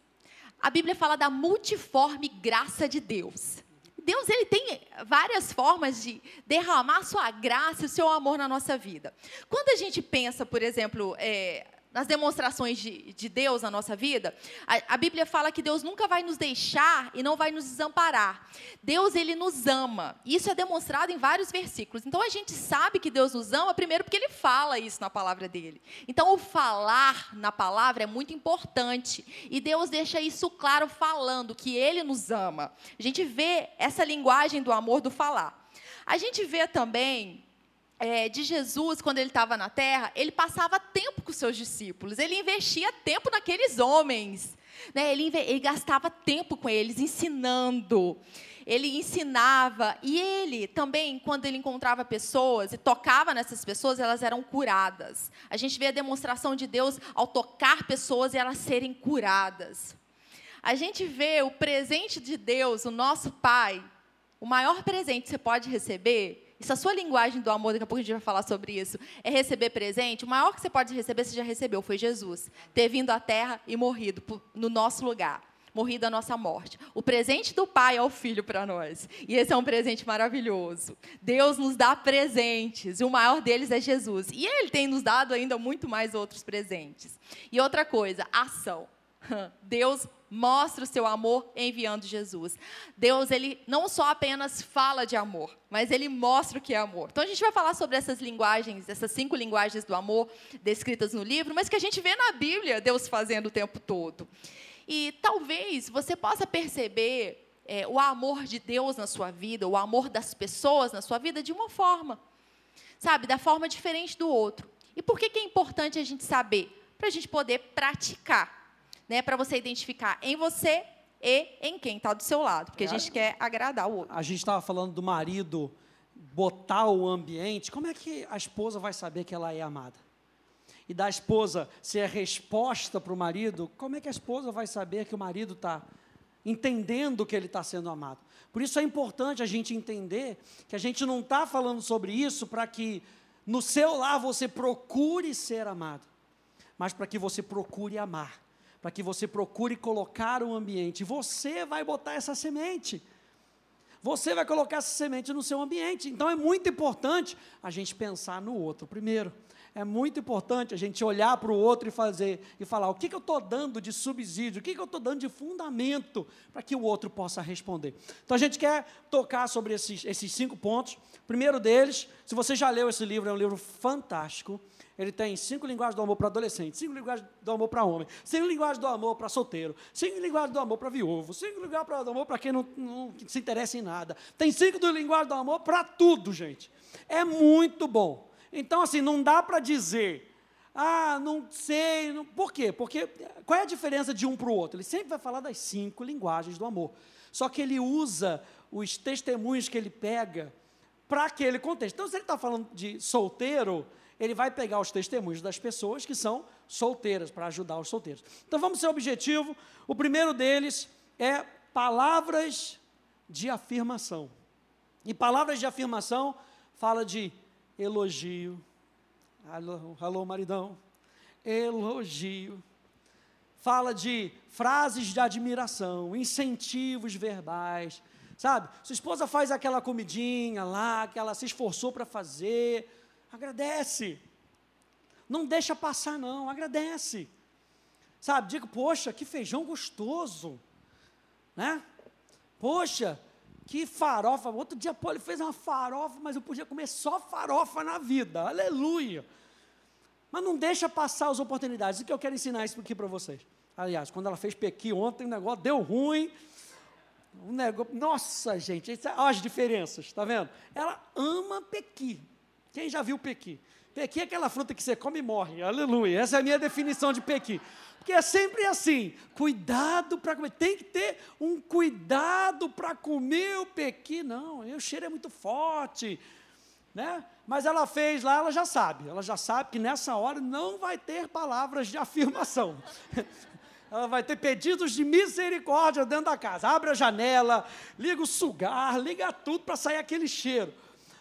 B: a Bíblia fala da multiforme graça de Deus. Deus ele tem várias formas de derramar sua graça e o seu amor na nossa vida. Quando a gente pensa, por exemplo, é, nas demonstrações de, de, Deus na nossa vida, a, a, Bíblia fala que Deus nunca vai nos deixar e não vai nos desamparar. Deus, ele nos ama. Isso é demonstrado em vários versículos. Então, a gente sabe que Deus nos ama, primeiro, porque ele fala isso na palavra dele. Então, o falar na palavra é muito importante. E Deus deixa isso claro falando que ele nos ama. A gente vê essa linguagem do amor do falar. A gente vê também é, de Jesus, quando ele estava na terra, ele passava tempo com seus discípulos, ele investia tempo naqueles homens, né? ele, ele gastava tempo com eles, ensinando, ele ensinava, e ele também, quando ele encontrava pessoas e tocava nessas pessoas, elas eram curadas. A gente vê a demonstração de Deus ao tocar pessoas e elas serem curadas. A gente vê o presente de Deus, o nosso Pai, o maior presente que você pode receber isso a sua linguagem do amor, daqui a pouco a gente vai falar sobre isso, é receber presente, o maior que você pode receber, você já recebeu, foi Jesus. Ter vindo à terra e morrido no nosso lugar. Morrido a nossa morte. O presente do Pai é o Filho para nós. E esse é um presente maravilhoso. Deus nos dá presentes, e o maior deles é Jesus. E Ele tem nos dado ainda muito mais outros presentes. E outra coisa, ação. Deus mostra o seu amor enviando Jesus. Deus, ele não só apenas fala de amor, mas ele mostra o que é amor. Então a gente vai falar sobre essas linguagens, essas cinco linguagens do amor descritas no livro, mas que a gente vê na Bíblia Deus fazendo o tempo todo. E talvez você possa perceber é, o amor de Deus na sua vida, o amor das pessoas na sua vida de uma forma, sabe, da forma diferente do outro. E por que, que é importante a gente saber? Para a gente poder praticar né, para você identificar em você e em quem está do seu lado, porque a gente quer agradar o outro.
A: A gente estava falando do marido botar o ambiente. Como é que a esposa vai saber que ela é amada? E da esposa ser a resposta para o marido, como é que a esposa vai saber que o marido está entendendo que ele está sendo amado? Por isso é importante a gente entender que a gente não está falando sobre isso para que no seu lar você procure ser amado, mas para que você procure amar para que você procure colocar um ambiente. Você vai botar essa semente. Você vai colocar essa semente no seu ambiente. Então é muito importante a gente pensar no outro primeiro. É muito importante a gente olhar para o outro e fazer e falar o que, que eu estou dando de subsídio, o que, que eu estou dando de fundamento para que o outro possa responder. Então a gente quer tocar sobre esses, esses cinco pontos. O primeiro deles, se você já leu esse livro, é um livro fantástico. Ele tem cinco linguagens do amor para adolescente, cinco linguagens do amor para homem, cinco linguagens do amor para solteiro, cinco linguagens do amor para viúvo, cinco linguagens do amor para quem não, não, se interessa em nada. Tem cinco linguagens do amor para tudo, gente. É muito bom. Então, assim, não dá para dizer, ah, não sei. Não... Por quê? Porque qual é a diferença de um para o outro? Ele sempre vai falar das cinco linguagens do amor. Só que ele usa os testemunhos que ele pega para aquele contexto. Então, se ele está falando de solteiro, ele vai pegar os testemunhos das pessoas que são solteiras, para ajudar os solteiros. Então vamos ser objetivo. O primeiro deles é palavras de afirmação. E palavras de afirmação fala de elogio. Alô, alô maridão. Elogio. fala de frases de admiração, incentivos verbais, sabe? Sua esposa faz aquela comidinha lá, que ela se esforçou para fazer, agradece. Não deixa passar, não, agradece. Sabe, diga, poxa, que feijão gostoso, né? Poxa, que farofa. Outro dia, Paulo fez uma farofa, mas eu podia comer só farofa na vida, aleluia. Mas não deixa passar as oportunidades. O que eu quero ensinar isso aqui para vocês. Aliás, quando ela fez pequi ontem, o negócio deu ruim. Um negócio, nossa, gente, olha as diferenças, está vendo? Ela ama pequi. Quem já viu pequi? Pequi é aquela fruta que você come e morre. Aleluia. Essa é a minha definição de pequi. Porque é sempre assim, cuidado para comer. Tem que ter um cuidado para comer o pequi. Não, o cheiro é muito forte. Né? Mas ela fez lá, ela já sabe. Ela já sabe que nessa hora não vai ter palavras de afirmação. ela vai ter pedidos de misericórdia dentro da casa. Abre a janela, liga o sugar, liga tudo para sair aquele cheiro.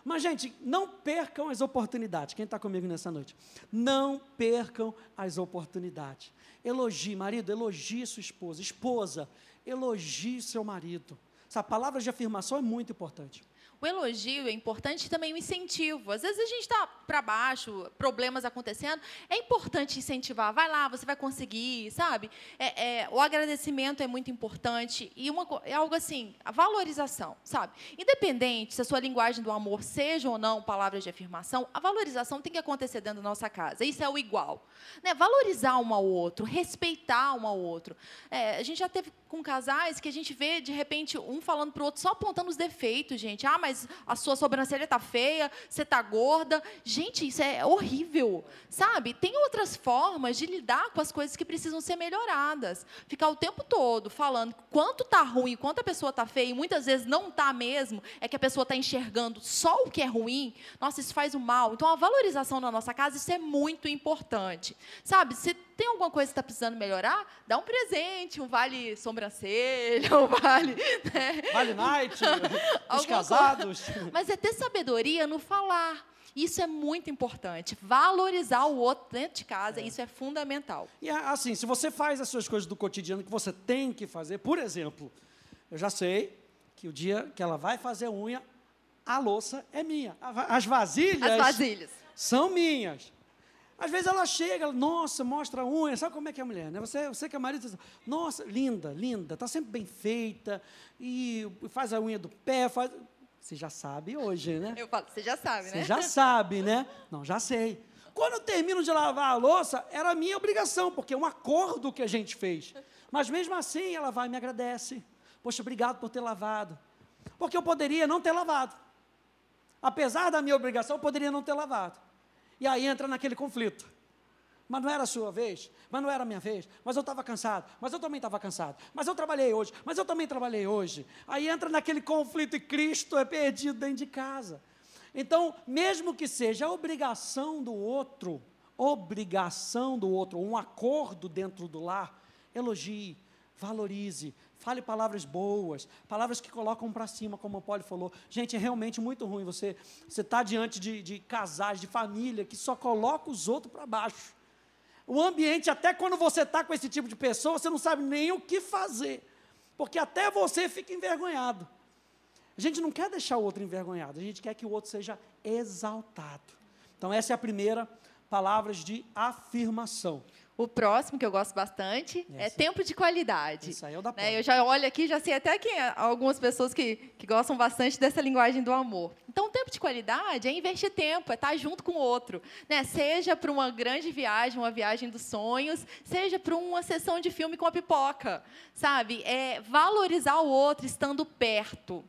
A: Mas, gente, não percam as oportunidades. Quem está comigo nessa noite? Não percam as oportunidades. Elogie, marido, elogie sua esposa. Esposa, elogie seu marido. Essa palavra de afirmação é muito importante.
B: O elogio é importante também o incentivo. Às vezes a gente está para baixo, problemas acontecendo, é importante incentivar. Vai lá, você vai conseguir, sabe? É, é, o agradecimento é muito importante e uma, é algo assim, a valorização, sabe? Independente se a sua linguagem do amor seja ou não palavras de afirmação, a valorização tem que acontecer dentro da nossa casa. Isso é o igual. Né? Valorizar um ao outro, respeitar um ao outro. É, a gente já teve com casais que a gente vê, de repente, um falando para o outro, só apontando os defeitos, gente. Ah, mas a sua sobrancelha está feia, você está gorda. Gente, isso é horrível, sabe? Tem outras formas de lidar com as coisas que precisam ser melhoradas. Ficar o tempo todo falando quanto está ruim, quanto a pessoa está feia, e muitas vezes não está mesmo, é que a pessoa está enxergando só o que é ruim. Nossa, isso faz o mal. Então, a valorização na nossa casa, isso é muito importante. Sabe, se tem alguma coisa que está precisando melhorar, dá um presente, um vale sobrancelha, um vale. Né?
A: Vale night, os casados.
B: Mas é ter sabedoria no falar. Isso é muito importante. Valorizar o outro dentro de casa, é. isso é fundamental.
A: E assim, se você faz as suas coisas do cotidiano que você tem que fazer, por exemplo, eu já sei que o dia que ela vai fazer unha, a louça é minha. As vasilhas,
B: as vasilhas.
A: são minhas. Às vezes ela chega, nossa, mostra a unha, sabe como é que é a mulher, né? Você, você que é marido, você, nossa, linda, linda, está sempre bem feita, e faz a unha do pé, faz. Você já sabe hoje, né?
B: Eu falo, você já sabe,
A: né? Você já sabe, né? Não, já sei. Quando eu termino de lavar a louça, era a minha obrigação, porque é um acordo que a gente fez. Mas mesmo assim, ela vai e me agradece. Poxa, obrigado por ter lavado. Porque eu poderia não ter lavado. Apesar da minha obrigação, eu poderia não ter lavado. E aí entra naquele conflito. Mas não era a sua vez, mas não era a minha vez, mas eu estava cansado, mas eu também estava cansado, mas eu trabalhei hoje, mas eu também trabalhei hoje. Aí entra naquele conflito e Cristo é perdido dentro de casa. Então, mesmo que seja a obrigação do outro, obrigação do outro, um acordo dentro do lar, elogie, valorize, Fale palavras boas, palavras que colocam para cima, como o Paulo falou. Gente, é realmente muito ruim você você tá diante de, de casais, de família, que só coloca os outros para baixo. O ambiente, até quando você está com esse tipo de pessoa, você não sabe nem o que fazer. Porque até você fica envergonhado. A gente não quer deixar o outro envergonhado, a gente quer que o outro seja exaltado. Então, essa é a primeira palavras de afirmação.
B: O próximo, que eu gosto bastante, é tempo de qualidade.
A: Isso aí é o da
B: né? Eu já olho aqui, já sei até que algumas pessoas que, que gostam bastante dessa linguagem do amor. Então, o tempo de qualidade é investir tempo, é estar junto com o outro. Né? Seja para uma grande viagem, uma viagem dos sonhos, seja para uma sessão de filme com a pipoca. Sabe? É valorizar o outro estando perto.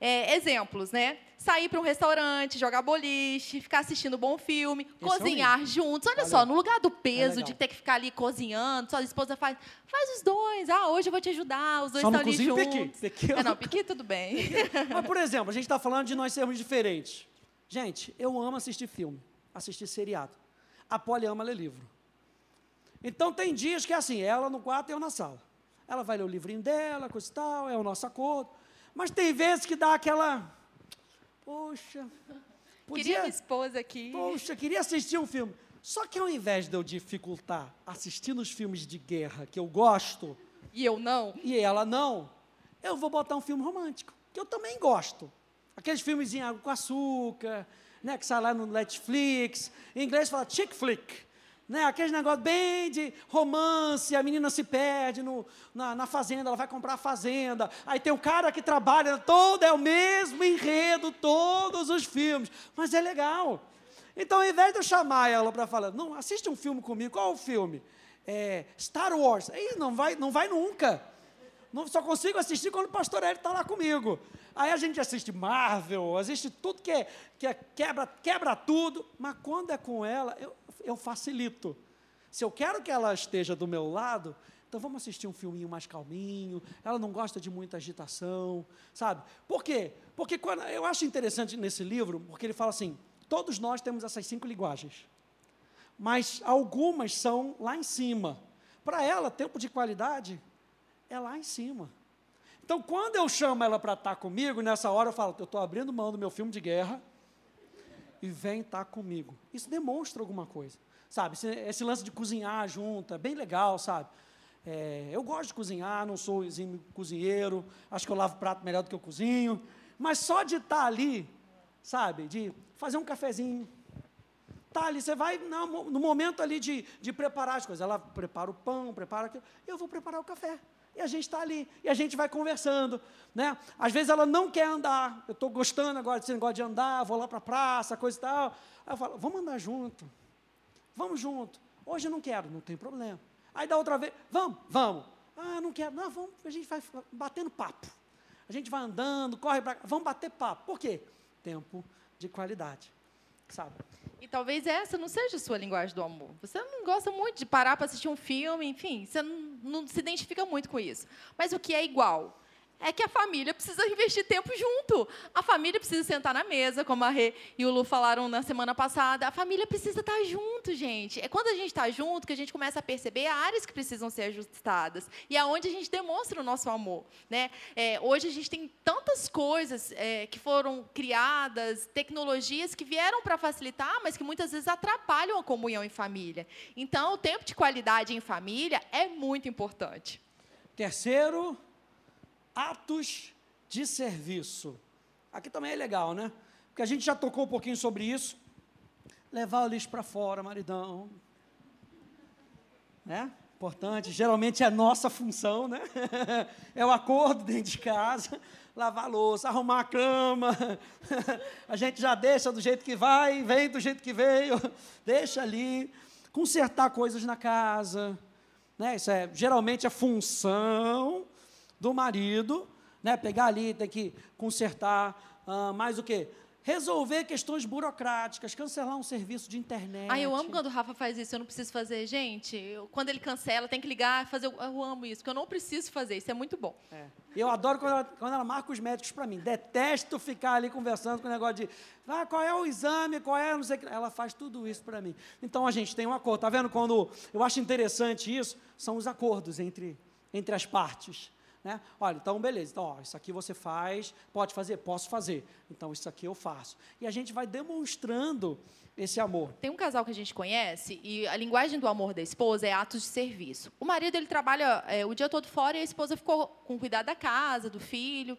B: É, exemplos, né? Sair para um restaurante, jogar boliche, ficar assistindo um bom filme, é cozinhar é juntos. Olha Valeu. só, no lugar do peso é de ter que ficar ali cozinhando, sua esposa faz, faz os dois. Ah, hoje eu vou te ajudar, os dois estão ali juntos. Pequi. Pequi. É, não, piqui tudo bem.
A: Mas, por exemplo, a gente está falando de nós sermos diferentes. Gente, eu amo assistir filme, assistir seriado. A Polly ama ler livro. Então, tem dias que é assim, ela no quarto e eu na sala. Ela vai ler o livrinho dela, coisa e tal, é o nosso acordo. Mas tem vezes que dá aquela. Poxa.
B: Podia, queria minha esposa aqui.
A: Poxa, queria assistir um filme. Só que ao invés de eu dificultar assistindo os filmes de guerra que eu gosto.
B: E eu não.
A: E ela não. Eu vou botar um filme romântico, que eu também gosto. Aqueles filmes em água com açúcar, né, que sai lá no Netflix. Em inglês fala chick flick. Né, aquele negócio bem de romance, a menina se perde no, na, na, fazenda, ela vai comprar a fazenda. Aí tem um cara que trabalha, todo é o mesmo enredo, todos os filmes. Mas é legal. Então, ao invés de eu chamar ela para falar, não, assiste um filme comigo, qual é o filme? É, Star Wars. Aí não vai, não vai nunca. Não, só consigo assistir quando o pastor Hélio está lá comigo. Aí a gente assiste Marvel, assiste tudo que, é, que é, quebra, quebra tudo, mas quando é com ela, eu, eu facilito. Se eu quero que ela esteja do meu lado, então vamos assistir um filminho mais calminho. Ela não gosta de muita agitação, sabe? Por quê? Porque quando, eu acho interessante nesse livro, porque ele fala assim: todos nós temos essas cinco linguagens, mas algumas são lá em cima. Para ela, tempo de qualidade é lá em cima. Então, quando eu chamo ela para estar tá comigo, nessa hora eu falo: eu estou abrindo mão do meu filme de guerra e vem estar tá comigo. Isso demonstra alguma coisa, sabe? Esse, esse, lance de cozinhar junto é bem legal, sabe? É, eu gosto de cozinhar, não sou exímio cozinheiro, acho que eu lavo prato melhor do que eu cozinho, mas só de estar tá ali, sabe? De fazer um cafezinho. Tá ali, você vai no, momento ali de, de preparar as coisas. Ela prepara o pão, prepara aquilo. Eu vou preparar o café. E a gente está ali, e a gente vai conversando. Né? Às vezes ela não quer andar, eu estou gostando agora desse negócio de andar, vou lá para a praça, coisa e tal. Aí eu falo, vamos andar junto, vamos junto. Hoje eu não quero, não tem problema. Aí da outra vez, vamos, vamos. Ah, não quero, não, vamos, a gente vai batendo papo. A gente vai andando, corre para vamos bater papo. Por quê? Tempo de qualidade, sabe?
B: E talvez essa não seja a sua linguagem do amor. Você não gosta muito de parar para assistir um filme, enfim, você não, não se identifica muito com isso. Mas o que é igual? É que a família precisa investir tempo junto. A família precisa sentar na mesa, como a Rê e o Lu falaram na semana passada. A família precisa estar junto, gente. É quando a gente está junto que a gente começa a perceber áreas que precisam ser ajustadas. E é onde a gente demonstra o nosso amor. Né? É, hoje a gente tem tantas coisas é, que foram criadas, tecnologias que vieram para facilitar, mas que muitas vezes atrapalham a comunhão em família. Então, o tempo de qualidade em família é muito importante.
A: Terceiro, atos de serviço. Aqui também é legal, né? Porque a gente já tocou um pouquinho sobre isso. Levar o lixo para fora, maridão. Né? Importante, geralmente é nossa função, né? é o acordo dentro de casa, lavar louça, arrumar a cama. a gente já deixa do jeito que vai, vem do jeito que veio, deixa ali, consertar coisas na casa, né? Isso é geralmente a função do marido, né? Pegar ali, tem que consertar, uh, mais o quê? Resolver questões burocráticas, cancelar um serviço de internet.
B: Ah, eu amo quando o Rafa faz isso, eu não preciso fazer. Gente, eu, quando ele cancela, tem que ligar, fazer. Eu amo isso, porque eu não preciso fazer, isso é muito bom. É.
A: Eu adoro quando ela, quando ela marca os médicos para mim. Detesto ficar ali conversando com o negócio de ah, qual é o exame, qual é, não sei o que. Ela faz tudo isso para mim. Então a gente tem um acordo. Está vendo quando eu acho interessante isso? São os acordos entre, entre as partes. Né? Olha, então beleza, então, ó, isso aqui você faz, pode fazer? Posso fazer. Então isso aqui eu faço. E a gente vai demonstrando esse amor.
B: Tem um casal que a gente conhece e a linguagem do amor da esposa é atos de serviço. O marido ele trabalha é, o dia todo fora e a esposa ficou com cuidado da casa, do filho.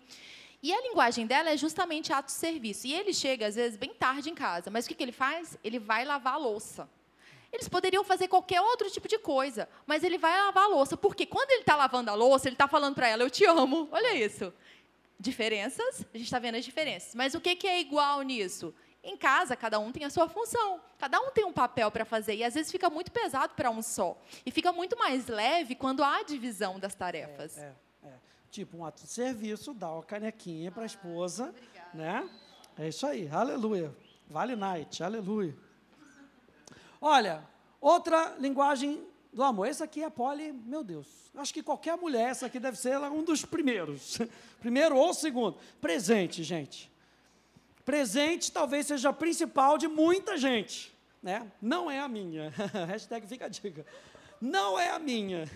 B: E a linguagem dela é justamente atos de serviço. E ele chega, às vezes, bem tarde em casa. Mas o que, que ele faz? Ele vai lavar a louça. Eles poderiam fazer qualquer outro tipo de coisa, mas ele vai lavar a louça, porque quando ele está lavando a louça, ele está falando para ela: Eu te amo. Olha isso. Diferenças, a gente está vendo as diferenças. Mas o que, que é igual nisso? Em casa, cada um tem a sua função, cada um tem um papel para fazer, e às vezes fica muito pesado para um só. E fica muito mais leve quando há divisão das tarefas.
A: É, é, é. Tipo um ato de serviço, dá uma canequinha para a esposa. Obrigada. Né? É isso aí, aleluia. Vale night, aleluia. Olha, outra linguagem do amor. Esse aqui é poli, meu Deus. Acho que qualquer mulher, essa aqui deve ser um dos primeiros. Primeiro ou segundo. Presente, gente. Presente talvez seja a principal de muita gente. Né? Não é a minha. Hashtag fica a dica. Não é a minha.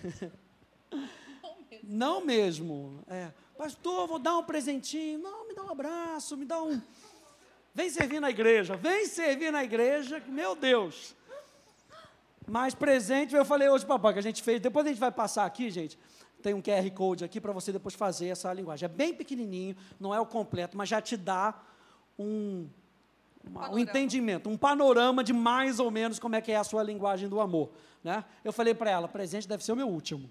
A: Não mesmo. É. Pastor, vou dar um presentinho. Não, me dá um abraço, me dá um. Vem servir na igreja, vem servir na igreja, meu Deus. Mas presente, eu falei hoje, papai, que a gente fez. Depois a gente vai passar aqui, gente. Tem um QR Code aqui para você depois fazer essa linguagem. É bem pequenininho, não é o completo, mas já te dá um, uma, um entendimento, um panorama de mais ou menos como é que é a sua linguagem do amor. Né? Eu falei para ela, presente deve ser o meu último.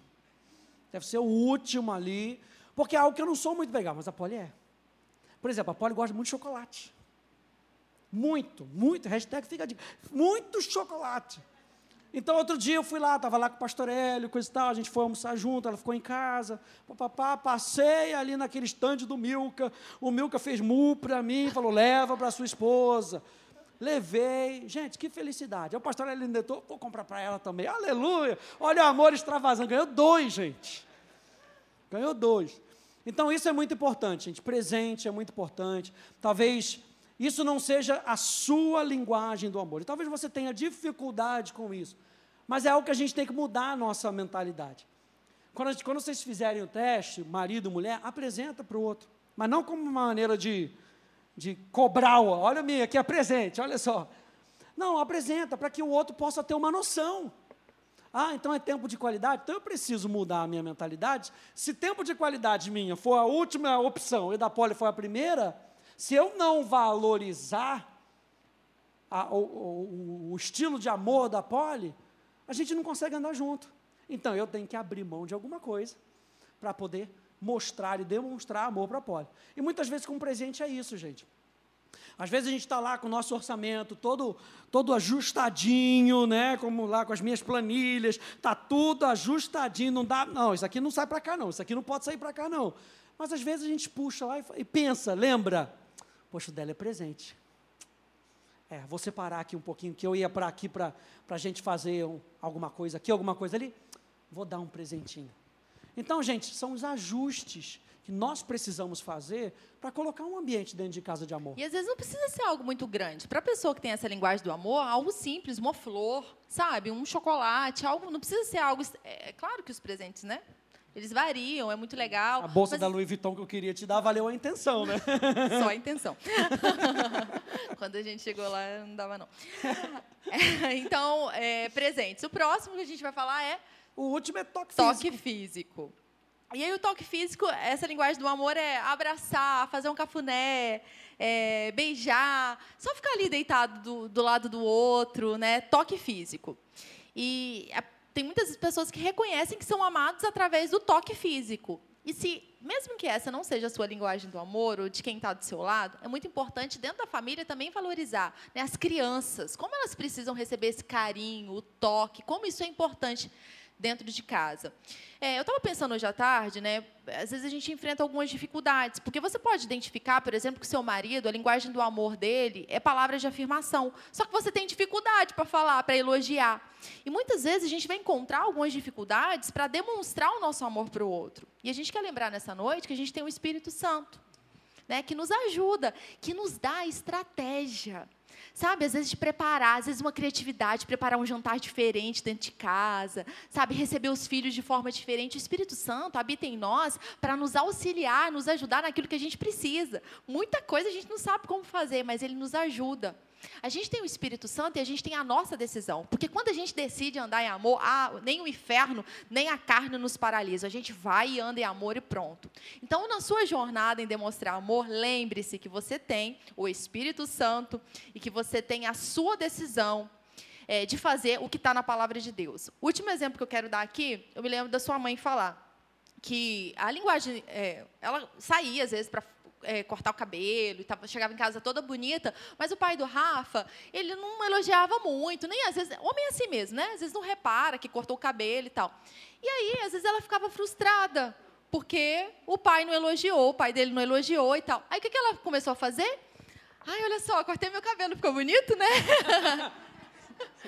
A: Deve ser o último ali, porque é algo que eu não sou muito legal, mas a Polly é. Por exemplo, a Polly gosta muito de chocolate. Muito, muito, hashtag fica de muito chocolate. Então, outro dia eu fui lá, estava lá com o pastor Hélio, coisa e tal, a gente foi almoçar junto, ela ficou em casa, papapá, passei ali naquele estande do Milka, o Milka fez mu para mim, falou, leva para sua esposa. Levei, gente, que felicidade. O pastor Hélio vou comprar para ela também, aleluia. Olha o amor extravasando, ganhou dois, gente. Ganhou dois. Então, isso é muito importante, gente, presente é muito importante. Talvez isso não seja a sua linguagem do amor. E talvez você tenha dificuldade com isso. Mas é algo que a gente tem que mudar a nossa mentalidade. Quando, gente, quando vocês fizerem o teste, marido, mulher, apresenta para o outro. Mas não como uma maneira de, de cobrar, olha minha, aqui é presente, olha só. Não, apresenta para que o outro possa ter uma noção. Ah, então é tempo de qualidade? Então eu preciso mudar a minha mentalidade. Se tempo de qualidade minha for a última opção e da poli foi a primeira, se eu não valorizar a, o, o, o estilo de amor da Poli, a gente não consegue andar junto. Então eu tenho que abrir mão de alguma coisa para poder mostrar e demonstrar amor para a Poli. E muitas vezes com presente é isso, gente. Às vezes a gente está lá com o nosso orçamento todo, todo ajustadinho, né? Como lá com as minhas planilhas, está tudo ajustadinho, não dá. Não, isso aqui não sai para cá, não, isso aqui não pode sair para cá, não. Mas às vezes a gente puxa lá e, e pensa, lembra? Poxa, o dela é presente. É, vou separar aqui um pouquinho, que eu ia para aqui para a gente fazer um, alguma coisa aqui, alguma coisa ali. Vou dar um presentinho. Então, gente, são os ajustes que nós precisamos fazer para colocar um ambiente dentro de casa de amor.
B: E às vezes não precisa ser algo muito grande. Para a pessoa que tem essa linguagem do amor, algo simples, uma flor, sabe? Um chocolate, algo. Não precisa ser algo. É, é claro que os presentes, né? Eles variam, é muito legal.
A: A bolsa mas... da Louis Vuitton que eu queria te dar valeu a intenção, né?
B: Só a intenção. Quando a gente chegou lá, não dava não. É, então, é, presentes. O próximo que a gente vai falar é...
A: O último é toque,
B: toque físico. físico. E aí o toque físico, essa linguagem do amor é abraçar, fazer um cafuné, é, beijar, só ficar ali deitado do, do lado do outro, né? Toque físico. E tem muitas pessoas que reconhecem que são amados através do toque físico. E se, mesmo que essa não seja a sua linguagem do amor ou de quem está do seu lado, é muito importante dentro da família também valorizar né, as crianças, como elas precisam receber esse carinho, o toque, como isso é importante dentro de casa. É, eu estava pensando hoje à tarde, né? Às vezes a gente enfrenta algumas dificuldades, porque você pode identificar, por exemplo, que seu marido, a linguagem do amor dele é palavras de afirmação. Só que você tem dificuldade para falar, para elogiar. E muitas vezes a gente vai encontrar algumas dificuldades para demonstrar o nosso amor para o outro. E a gente quer lembrar nessa noite que a gente tem o Espírito Santo, né? Que nos ajuda, que nos dá estratégia Sabe, às vezes de preparar, às vezes uma criatividade, preparar um jantar diferente dentro de casa, sabe, receber os filhos de forma diferente. O Espírito Santo habita em nós para nos auxiliar, nos ajudar naquilo que a gente precisa. Muita coisa a gente não sabe como fazer, mas ele nos ajuda. A gente tem o Espírito Santo e a gente tem a nossa decisão. Porque quando a gente decide andar em amor, ah, nem o inferno, nem a carne nos paralisa. A gente vai e anda em amor e pronto. Então, na sua jornada em demonstrar amor, lembre-se que você tem o Espírito Santo e que você tem a sua decisão é, de fazer o que está na palavra de Deus. O último exemplo que eu quero dar aqui, eu me lembro da sua mãe falar que a linguagem, é, ela saía às vezes para é, cortar o cabelo, e tava, chegava em casa toda bonita, mas o pai do Rafa, ele não elogiava muito, nem às vezes, homem é assim mesmo, né? Às vezes não repara que cortou o cabelo e tal. E aí, às vezes ela ficava frustrada, porque o pai não elogiou, o pai dele não elogiou e tal. Aí o que, que ela começou a fazer? Ai, olha só, cortei meu cabelo, ficou bonito, né?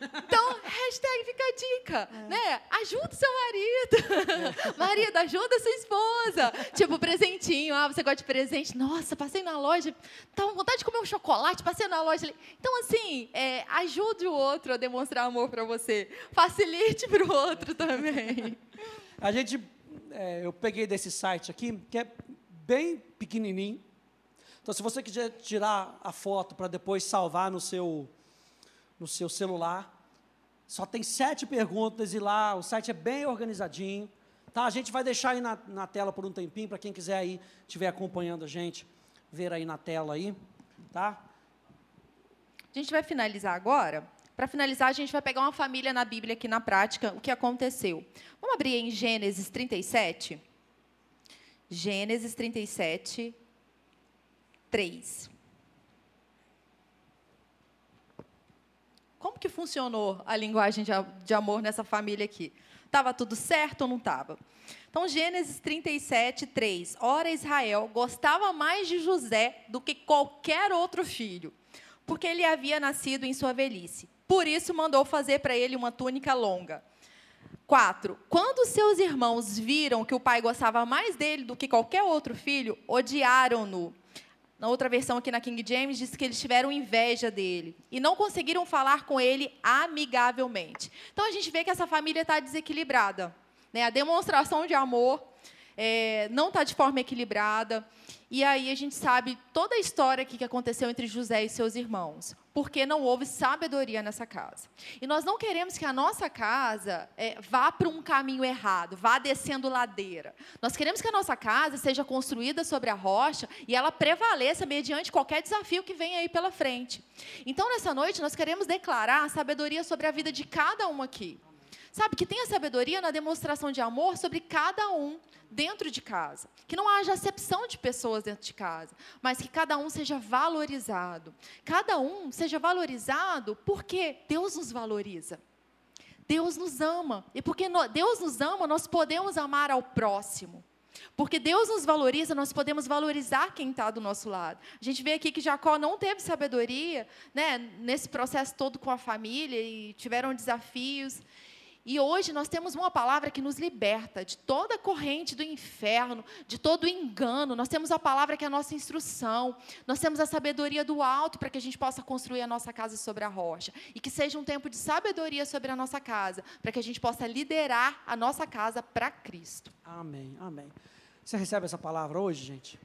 B: Então, hashtag fica a dica, é. né? Ajuda o seu marido. Marido, ajuda sua esposa. Tipo, presentinho. Ah, você gosta de presente? Nossa, passei na loja, tava com vontade de comer um chocolate, passei na loja. Então, assim, é, ajude o outro a demonstrar amor para você. Facilite para o outro também.
A: A gente, é, eu peguei desse site aqui, que é bem pequenininho. Então, se você quiser tirar a foto para depois salvar no seu no seu celular. Só tem sete perguntas e lá o site é bem organizadinho. Tá? A gente vai deixar aí na, na tela por um tempinho, para quem quiser aí, estiver acompanhando a gente, ver aí na tela aí. Tá?
B: A gente vai finalizar agora. Para finalizar, a gente vai pegar uma família na Bíblia aqui na prática, o que aconteceu. Vamos abrir em Gênesis 37? Gênesis 37, 3. Como que funcionou a linguagem de amor nessa família aqui? Estava tudo certo ou não estava? Então, Gênesis 37, 3. Ora, Israel gostava mais de José do que qualquer outro filho, porque ele havia nascido em sua velhice. Por isso, mandou fazer para ele uma túnica longa. 4. Quando seus irmãos viram que o pai gostava mais dele do que qualquer outro filho, odiaram-no. Na outra versão aqui na King James diz que eles tiveram inveja dele e não conseguiram falar com ele amigavelmente. Então a gente vê que essa família está desequilibrada. Né? A demonstração de amor é, não está de forma equilibrada. E aí a gente sabe toda a história que aconteceu entre José e seus irmãos, porque não houve sabedoria nessa casa. E nós não queremos que a nossa casa é, vá para um caminho errado, vá descendo ladeira. Nós queremos que a nossa casa seja construída sobre a rocha e ela prevaleça mediante qualquer desafio que venha aí pela frente. Então, nessa noite, nós queremos declarar a sabedoria sobre a vida de cada um aqui. Sabe, que tenha sabedoria na demonstração de amor sobre cada um dentro de casa. Que não haja acepção de pessoas dentro de casa, mas que cada um seja valorizado. Cada um seja valorizado porque Deus nos valoriza. Deus nos ama. E porque Deus nos ama, nós podemos amar ao próximo. Porque Deus nos valoriza, nós podemos valorizar quem está do nosso lado. A gente vê aqui que Jacó não teve sabedoria né, nesse processo todo com a família e tiveram desafios. E hoje nós temos uma palavra que nos liberta de toda a corrente do inferno, de todo o engano. Nós temos a palavra que é a nossa instrução. Nós temos a sabedoria do alto para que a gente possa construir a nossa casa sobre a rocha. E que seja um tempo de sabedoria sobre a nossa casa, para que a gente possa liderar a nossa casa para Cristo.
A: Amém, amém. Você recebe essa palavra hoje, gente?